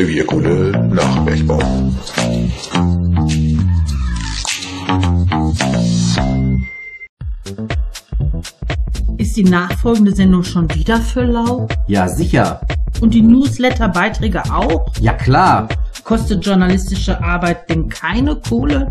Revierkunde nach Bergbau. Ist die nachfolgende Sendung schon wieder für lau? Ja, sicher. Und die Newsletter-Beiträge auch? Ja, klar. Kostet journalistische Arbeit denn keine Kohle?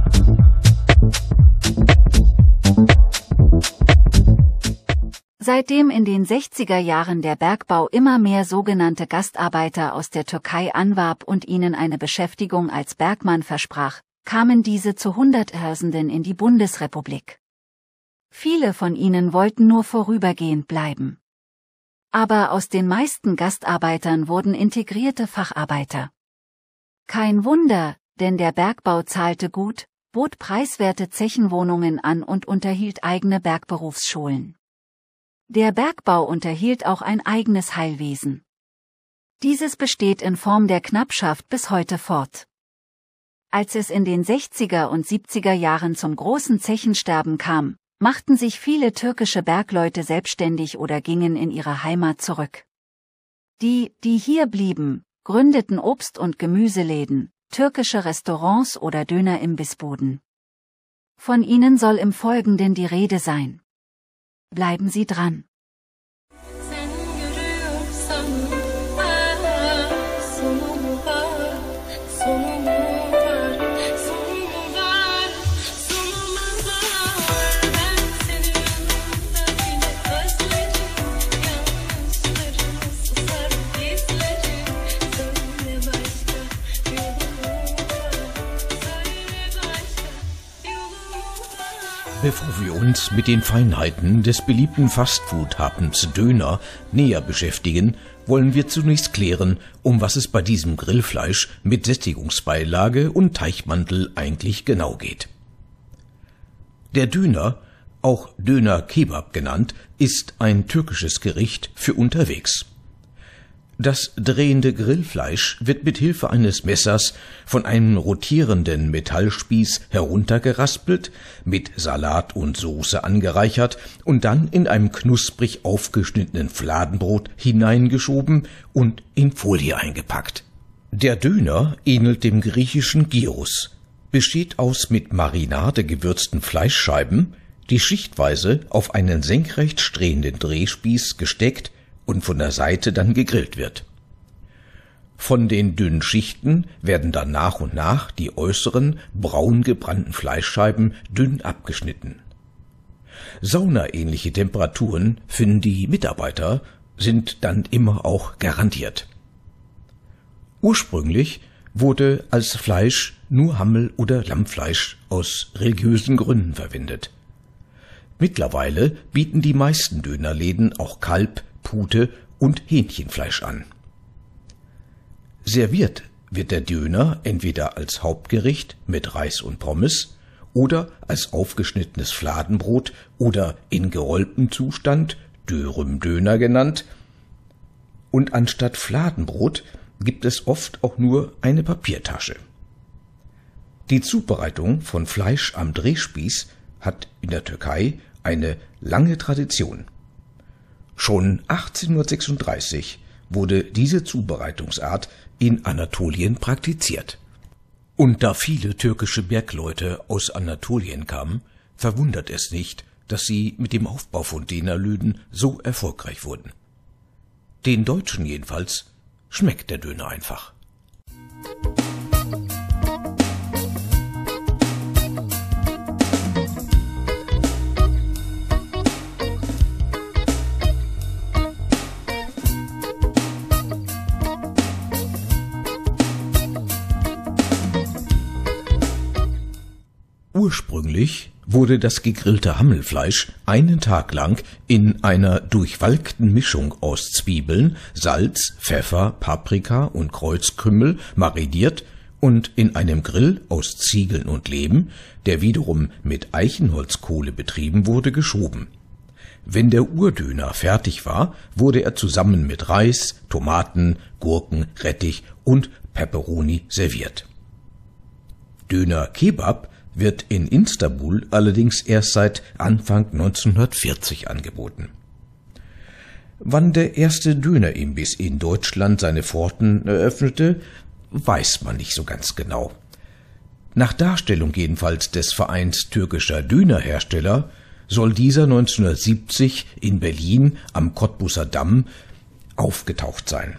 Seitdem in den 60er Jahren der Bergbau immer mehr sogenannte Gastarbeiter aus der Türkei anwarb und ihnen eine Beschäftigung als Bergmann versprach, kamen diese zu Hunderttausenden in die Bundesrepublik. Viele von ihnen wollten nur vorübergehend bleiben. Aber aus den meisten Gastarbeitern wurden integrierte Facharbeiter. Kein Wunder, denn der Bergbau zahlte gut, bot preiswerte Zechenwohnungen an und unterhielt eigene Bergberufsschulen. Der Bergbau unterhielt auch ein eigenes Heilwesen. Dieses besteht in Form der Knappschaft bis heute fort. Als es in den 60er und 70er Jahren zum großen Zechensterben kam, machten sich viele türkische Bergleute selbstständig oder gingen in ihre Heimat zurück. Die, die hier blieben, gründeten Obst- und Gemüseläden, türkische Restaurants oder Dönerimbissbuden. Von ihnen soll im Folgenden die Rede sein. Bleiben Sie dran. Bevor wir uns mit den Feinheiten des beliebten Fastfood-Hapens Döner näher beschäftigen, wollen wir zunächst klären, um was es bei diesem Grillfleisch mit Sättigungsbeilage und Teichmantel eigentlich genau geht. Der Döner, auch Döner Kebab genannt, ist ein türkisches Gericht für unterwegs. Das drehende Grillfleisch wird mit Hilfe eines Messers von einem rotierenden Metallspieß heruntergeraspelt, mit Salat und Soße angereichert und dann in einem knusprig aufgeschnittenen Fladenbrot hineingeschoben und in Folie eingepackt. Der Döner ähnelt dem griechischen Gyros, besteht aus mit Marinade gewürzten Fleischscheiben, die schichtweise auf einen senkrecht stehenden Drehspieß gesteckt und von der Seite dann gegrillt wird. Von den dünnen Schichten werden dann nach und nach die äußeren, braun gebrannten Fleischscheiben dünn abgeschnitten. Saunaähnliche Temperaturen finden die Mitarbeiter, sind dann immer auch garantiert. Ursprünglich wurde als Fleisch nur Hammel- oder Lammfleisch aus religiösen Gründen verwendet. Mittlerweile bieten die meisten Dönerläden auch Kalb, Pute und Hähnchenfleisch an. Serviert wird der Döner entweder als Hauptgericht mit Reis und Pommes oder als aufgeschnittenes Fladenbrot oder in gerolltem Zustand, Dürüm Döner genannt, und anstatt Fladenbrot gibt es oft auch nur eine Papiertasche. Die Zubereitung von Fleisch am Drehspieß hat in der Türkei eine lange Tradition. Schon 1836 wurde diese Zubereitungsart in Anatolien praktiziert. Und da viele türkische Bergleute aus Anatolien kamen, verwundert es nicht, dass sie mit dem Aufbau von Dönerlüden so erfolgreich wurden. Den Deutschen jedenfalls schmeckt der Döner einfach. Ursprünglich wurde das gegrillte Hammelfleisch einen Tag lang in einer durchwalkten Mischung aus Zwiebeln, Salz, Pfeffer, Paprika und Kreuzkümmel mariniert und in einem Grill aus Ziegeln und Lehm, der wiederum mit Eichenholzkohle betrieben wurde, geschoben. Wenn der Urdöner fertig war, wurde er zusammen mit Reis, Tomaten, Gurken, Rettich und Peperoni serviert. Döner Kebab wird in Istanbul allerdings erst seit Anfang 1940 angeboten. Wann der erste Dönerimbiss in Deutschland seine Pforten eröffnete, weiß man nicht so ganz genau. Nach Darstellung jedenfalls des Vereins türkischer Dönerhersteller soll dieser 1970 in Berlin am Cottbusser Damm aufgetaucht sein.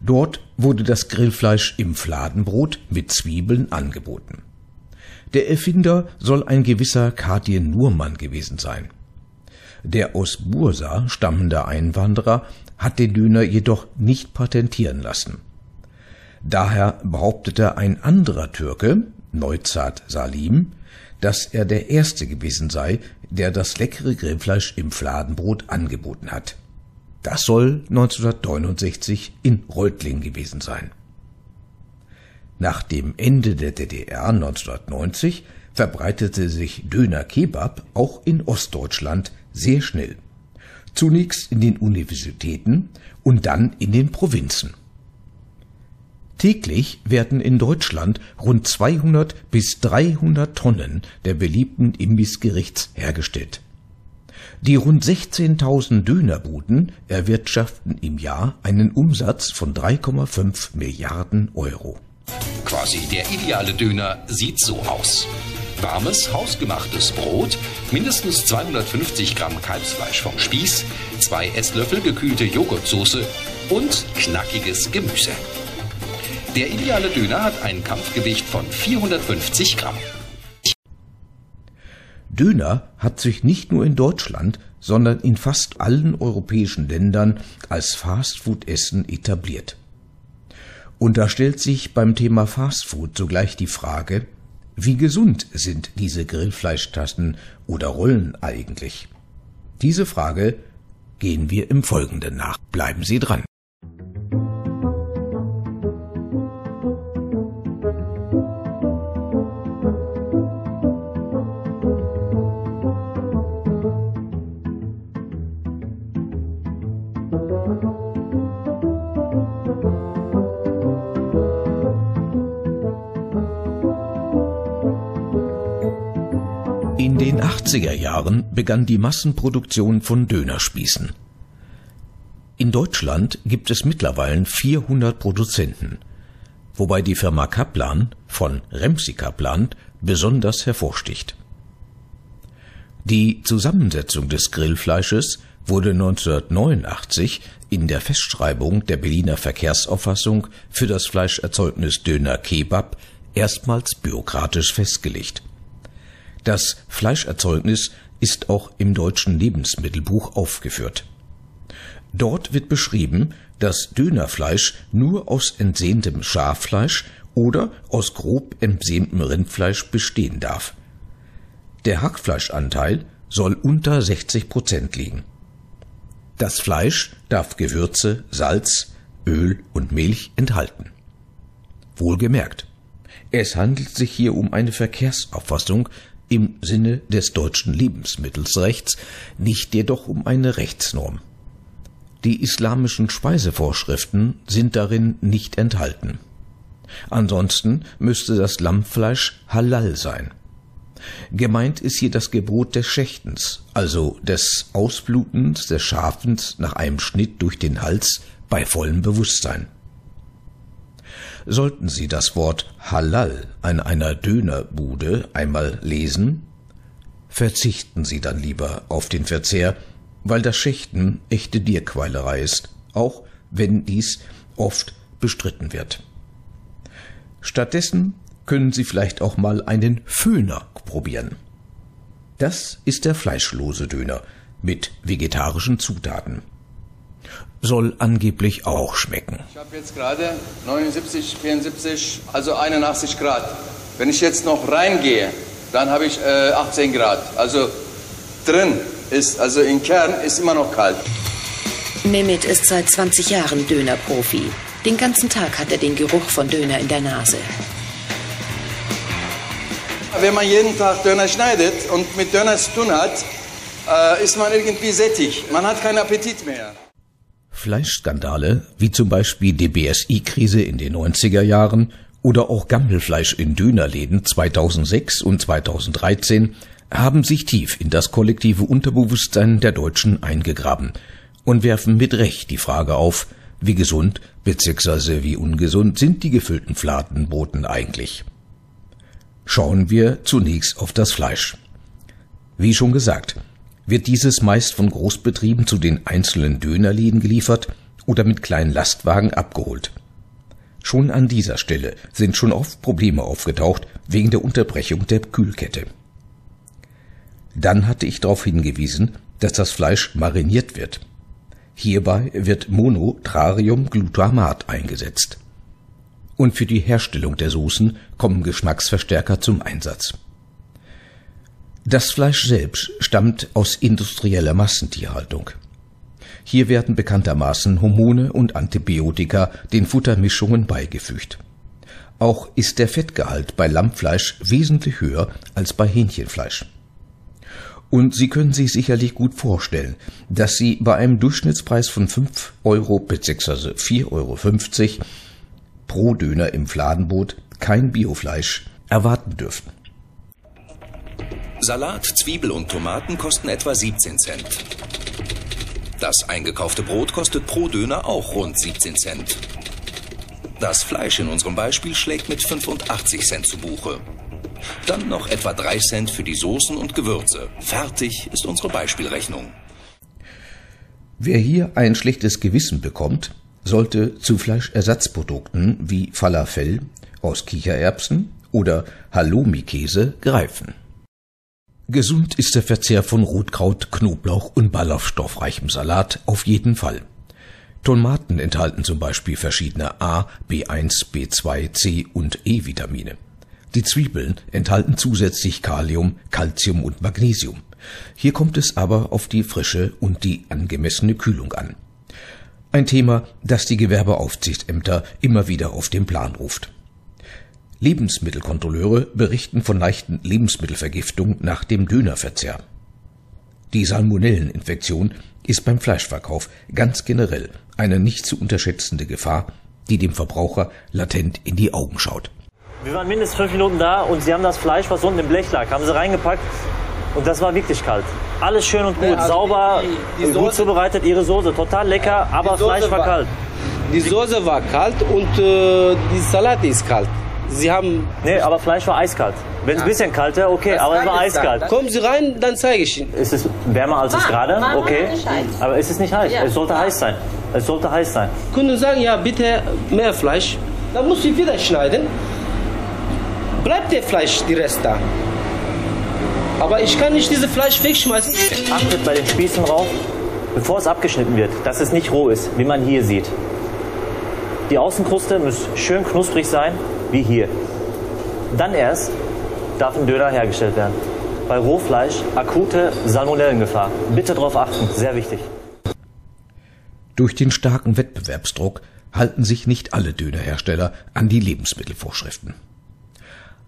Dort wurde das Grillfleisch im Fladenbrot mit Zwiebeln angeboten. Der Erfinder soll ein gewisser Kadien Nurmann gewesen sein. Der aus Bursa stammende Einwanderer hat den Döner jedoch nicht patentieren lassen. Daher behauptete ein anderer Türke, Neuzat Salim, dass er der Erste gewesen sei, der das leckere Grillfleisch im Fladenbrot angeboten hat. Das soll 1969 in Reutling gewesen sein. Nach dem Ende der DDR 1990 verbreitete sich Döner Kebab auch in Ostdeutschland sehr schnell. Zunächst in den Universitäten und dann in den Provinzen. Täglich werden in Deutschland rund 200 bis 300 Tonnen der beliebten Imbissgerichts hergestellt. Die rund 16.000 Dönerbuden erwirtschaften im Jahr einen Umsatz von 3,5 Milliarden Euro. Quasi der ideale Döner sieht so aus. Warmes, hausgemachtes Brot, mindestens 250 Gramm Kalbsfleisch vom Spieß, zwei Esslöffel gekühlte Joghurtsoße und knackiges Gemüse. Der ideale Döner hat ein Kampfgewicht von 450 Gramm. Döner hat sich nicht nur in Deutschland, sondern in fast allen europäischen Ländern als Fastfood-Essen etabliert. Und da stellt sich beim Thema Fastfood sogleich die Frage, wie gesund sind diese Grillfleischtassen oder Rollen eigentlich? Diese Frage gehen wir im Folgenden nach. Bleiben Sie dran. In den 80er Jahren begann die Massenproduktion von Dönerspießen. In Deutschland gibt es mittlerweile 400 Produzenten, wobei die Firma Kaplan von Remsi Kaplan besonders hervorsticht. Die Zusammensetzung des Grillfleisches wurde 1989 in der Festschreibung der Berliner Verkehrsauffassung für das Fleischerzeugnis Döner Kebab erstmals bürokratisch festgelegt. Das Fleischerzeugnis ist auch im deutschen Lebensmittelbuch aufgeführt. Dort wird beschrieben, dass Dönerfleisch nur aus entsehntem Schaffleisch oder aus grob entsehntem Rindfleisch bestehen darf. Der Hackfleischanteil soll unter 60 Prozent liegen. Das Fleisch darf Gewürze, Salz, Öl und Milch enthalten. Wohlgemerkt, es handelt sich hier um eine Verkehrsauffassung im Sinne des deutschen Lebensmittelsrechts, nicht jedoch um eine Rechtsnorm. Die islamischen Speisevorschriften sind darin nicht enthalten. Ansonsten müsste das Lammfleisch halal sein. Gemeint ist hier das Gebot des Schächtens, also des Ausblutens des Schafens nach einem Schnitt durch den Hals bei vollem Bewusstsein. Sollten Sie das Wort Halal an einer Dönerbude einmal lesen, verzichten Sie dann lieber auf den Verzehr, weil das Schächten echte Dierquälerei ist, auch wenn dies oft bestritten wird. Stattdessen können Sie vielleicht auch mal einen Föhner probieren. Das ist der fleischlose Döner mit vegetarischen Zutaten soll angeblich auch schmecken. Ich habe jetzt gerade 79, 74, also 81 Grad. Wenn ich jetzt noch reingehe, dann habe ich äh, 18 Grad. Also drin ist, also im Kern ist immer noch kalt. Mehmet ist seit 20 Jahren Dönerprofi. Den ganzen Tag hat er den Geruch von Döner in der Nase. Wenn man jeden Tag Döner schneidet und mit Döner zu tun hat, äh, ist man irgendwie sättig. Man hat keinen Appetit mehr. Fleischskandale, wie zum Beispiel die BSI-Krise in den 90er Jahren oder auch Gammelfleisch in Dönerläden 2006 und 2013, haben sich tief in das kollektive Unterbewusstsein der Deutschen eingegraben und werfen mit Recht die Frage auf, wie gesund bzw. wie ungesund sind die gefüllten Fladenbroten eigentlich. Schauen wir zunächst auf das Fleisch. Wie schon gesagt, wird dieses meist von Großbetrieben zu den einzelnen Dönerläden geliefert oder mit kleinen Lastwagen abgeholt. Schon an dieser Stelle sind schon oft Probleme aufgetaucht wegen der Unterbrechung der Kühlkette. Dann hatte ich darauf hingewiesen, dass das Fleisch mariniert wird. Hierbei wird Monotrariumglutamat eingesetzt. Und für die Herstellung der Soßen kommen Geschmacksverstärker zum Einsatz. Das Fleisch selbst stammt aus industrieller Massentierhaltung. Hier werden bekanntermaßen Hormone und Antibiotika den Futtermischungen beigefügt. Auch ist der Fettgehalt bei Lammfleisch wesentlich höher als bei Hähnchenfleisch. Und Sie können sich sicherlich gut vorstellen, dass Sie bei einem Durchschnittspreis von 5 Euro bzw. 4,50 Euro pro Döner im Fladenboot kein Biofleisch erwarten dürften. Salat, Zwiebel und Tomaten kosten etwa 17 Cent. Das eingekaufte Brot kostet pro Döner auch rund 17 Cent. Das Fleisch in unserem Beispiel schlägt mit 85 Cent zu Buche. Dann noch etwa 3 Cent für die Soßen und Gewürze. Fertig ist unsere Beispielrechnung. Wer hier ein schlechtes Gewissen bekommt, sollte zu Fleischersatzprodukten wie Falafel aus Kichererbsen oder Halloumi-Käse greifen. Gesund ist der Verzehr von Rotkraut, Knoblauch und ballaststoffreichem Salat auf jeden Fall. Tomaten enthalten zum Beispiel verschiedene A, B1, B2, C und E-Vitamine. Die Zwiebeln enthalten zusätzlich Kalium, Calcium und Magnesium. Hier kommt es aber auf die Frische und die angemessene Kühlung an. Ein Thema, das die Gewerbeaufsichtsämter immer wieder auf den Plan ruft. Lebensmittelkontrolleure berichten von leichten Lebensmittelvergiftung nach dem Dönerverzehr. Die Salmonelleninfektion ist beim Fleischverkauf ganz generell eine nicht zu unterschätzende Gefahr, die dem Verbraucher latent in die Augen schaut. Wir waren mindestens fünf Minuten da und sie haben das Fleisch, was unten im Blech lag, haben sie reingepackt und das war wirklich kalt. Alles schön und gut, Ja, also sauber, die- die gut Soße- zubereitet, ihre Soße, total lecker, aber Fleisch war war- kalt. Die Soße war kalt und äh, die Salat ist kalt. Sie haben. Nee, aber Fleisch war eiskalt. Wenn es ein bisschen kalt wäre, okay, aber es war eiskalt. Kommen Sie rein, dann zeige ich Ihnen. Ist es wärmer als es gerade? Okay. Aber ist es nicht heiß? Ja. Es sollte heiß sein. Es sollte heiß sein. Kunden sagen, ja, bitte mehr Fleisch. Dann muss ich wieder schneiden. Bleibt der Fleisch, die Rest da. Aber ich kann nicht dieses Fleisch wegschmeißen. Achtet bei den Spießen drauf, bevor es abgeschnitten wird, dass es nicht roh ist, wie man hier sieht. Die Außenkruste muss schön knusprig sein, wie hier. Dann erst darf ein Döner hergestellt werden. Bei Rohfleisch akute Salmonellengefahr. Bitte darauf achten, sehr wichtig. Durch den starken Wettbewerbsdruck halten sich nicht alle Dönerhersteller an die Lebensmittelvorschriften.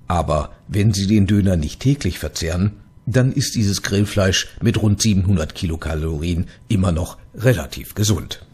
Aber wenn Sie den Döner nicht täglich verzehren, dann ist dieses Grillfleisch mit rund 700 Kilokalorien immer noch relativ gesund.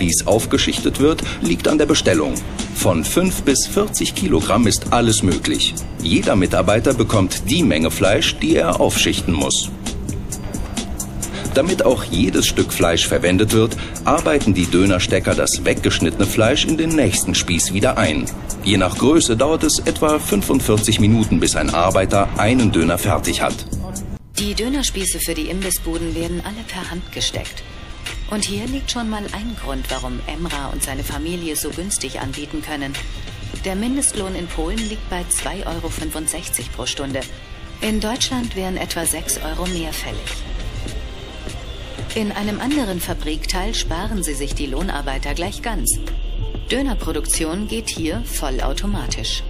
Spieß aufgeschichtet wird, liegt an der Bestellung. Von 5 bis 40 Kilogramm ist alles möglich. Jeder Mitarbeiter bekommt die Menge Fleisch, die er aufschichten muss. Damit auch jedes Stück Fleisch verwendet wird, arbeiten die Dönerstecker das weggeschnittene Fleisch in den nächsten Spieß wieder ein. Je nach Größe dauert es etwa 45 Minuten, bis ein Arbeiter einen Döner fertig hat. Die Dönerspieße für die Imbissbuden werden alle per Hand gesteckt. Und hier liegt schon mal ein Grund, warum Emra und seine Familie so günstig anbieten können. Der Mindestlohn in Polen liegt bei 2,65 Euro pro Stunde. In Deutschland wären etwa 6 Euro mehr fällig. In einem anderen Fabrikteil sparen sie sich die Lohnarbeiter gleich ganz. Dönerproduktion geht hier vollautomatisch.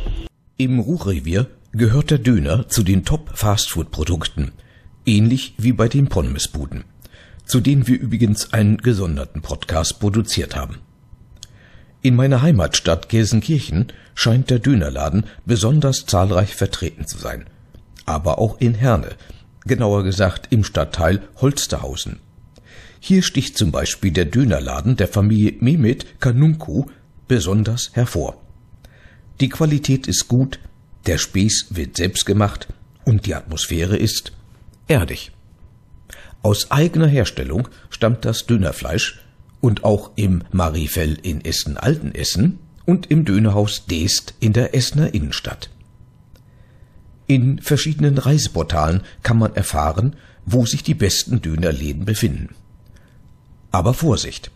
Im Ruhrrevier gehört der Döner zu den Top-Fastfood-Produkten, ähnlich wie bei den Pommesbuden, zu denen wir übrigens einen gesonderten Podcast produziert haben. In meiner Heimatstadt Gelsenkirchen scheint der Dönerladen besonders zahlreich vertreten zu sein, aber auch in Herne, genauer gesagt im Stadtteil Holsterhausen. Hier sticht zum Beispiel der Dönerladen der Familie Mehmet Kanunku besonders hervor. Die Qualität ist gut, der Spieß wird selbst gemacht und die Atmosphäre ist erdig. Aus eigener Herstellung stammt das Dönerfleisch und auch im Marifell in Essen-Altenessen und im Dönerhaus Deest in der Essener Innenstadt. In verschiedenen Reiseportalen kann man erfahren, wo sich die besten Dönerläden befinden. Aber Vorsicht!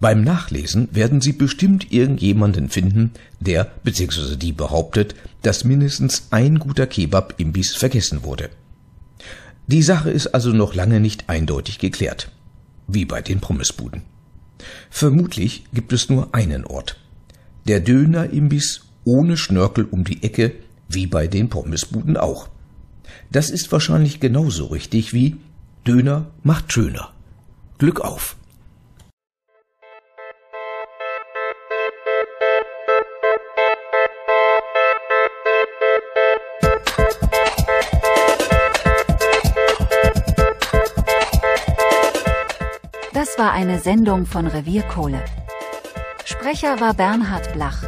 Beim Nachlesen werden Sie bestimmt irgendjemanden finden, der bzw. die behauptet, dass mindestens ein guter Kebab-Imbiss vergessen wurde. Die Sache ist also noch lange nicht eindeutig geklärt, wie bei den Pommesbuden. Vermutlich gibt es nur einen Ort. Der Döner-Imbiss ohne Schnörkel um die Ecke, wie bei den Pommesbuden auch. Das ist wahrscheinlich genauso richtig wie Döner macht schöner. Glück auf! War eine Sendung von Revierkohle. Sprecher war Bernhard Blach.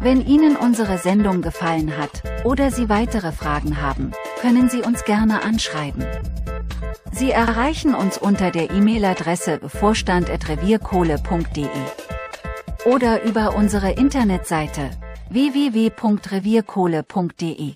Wenn Ihnen unsere Sendung gefallen hat oder Sie weitere Fragen haben, können Sie uns gerne anschreiben. Sie erreichen uns unter der E-Mail-Adresse bevorstand.revierkohle.de oder über unsere Internetseite www.revierkohle.de.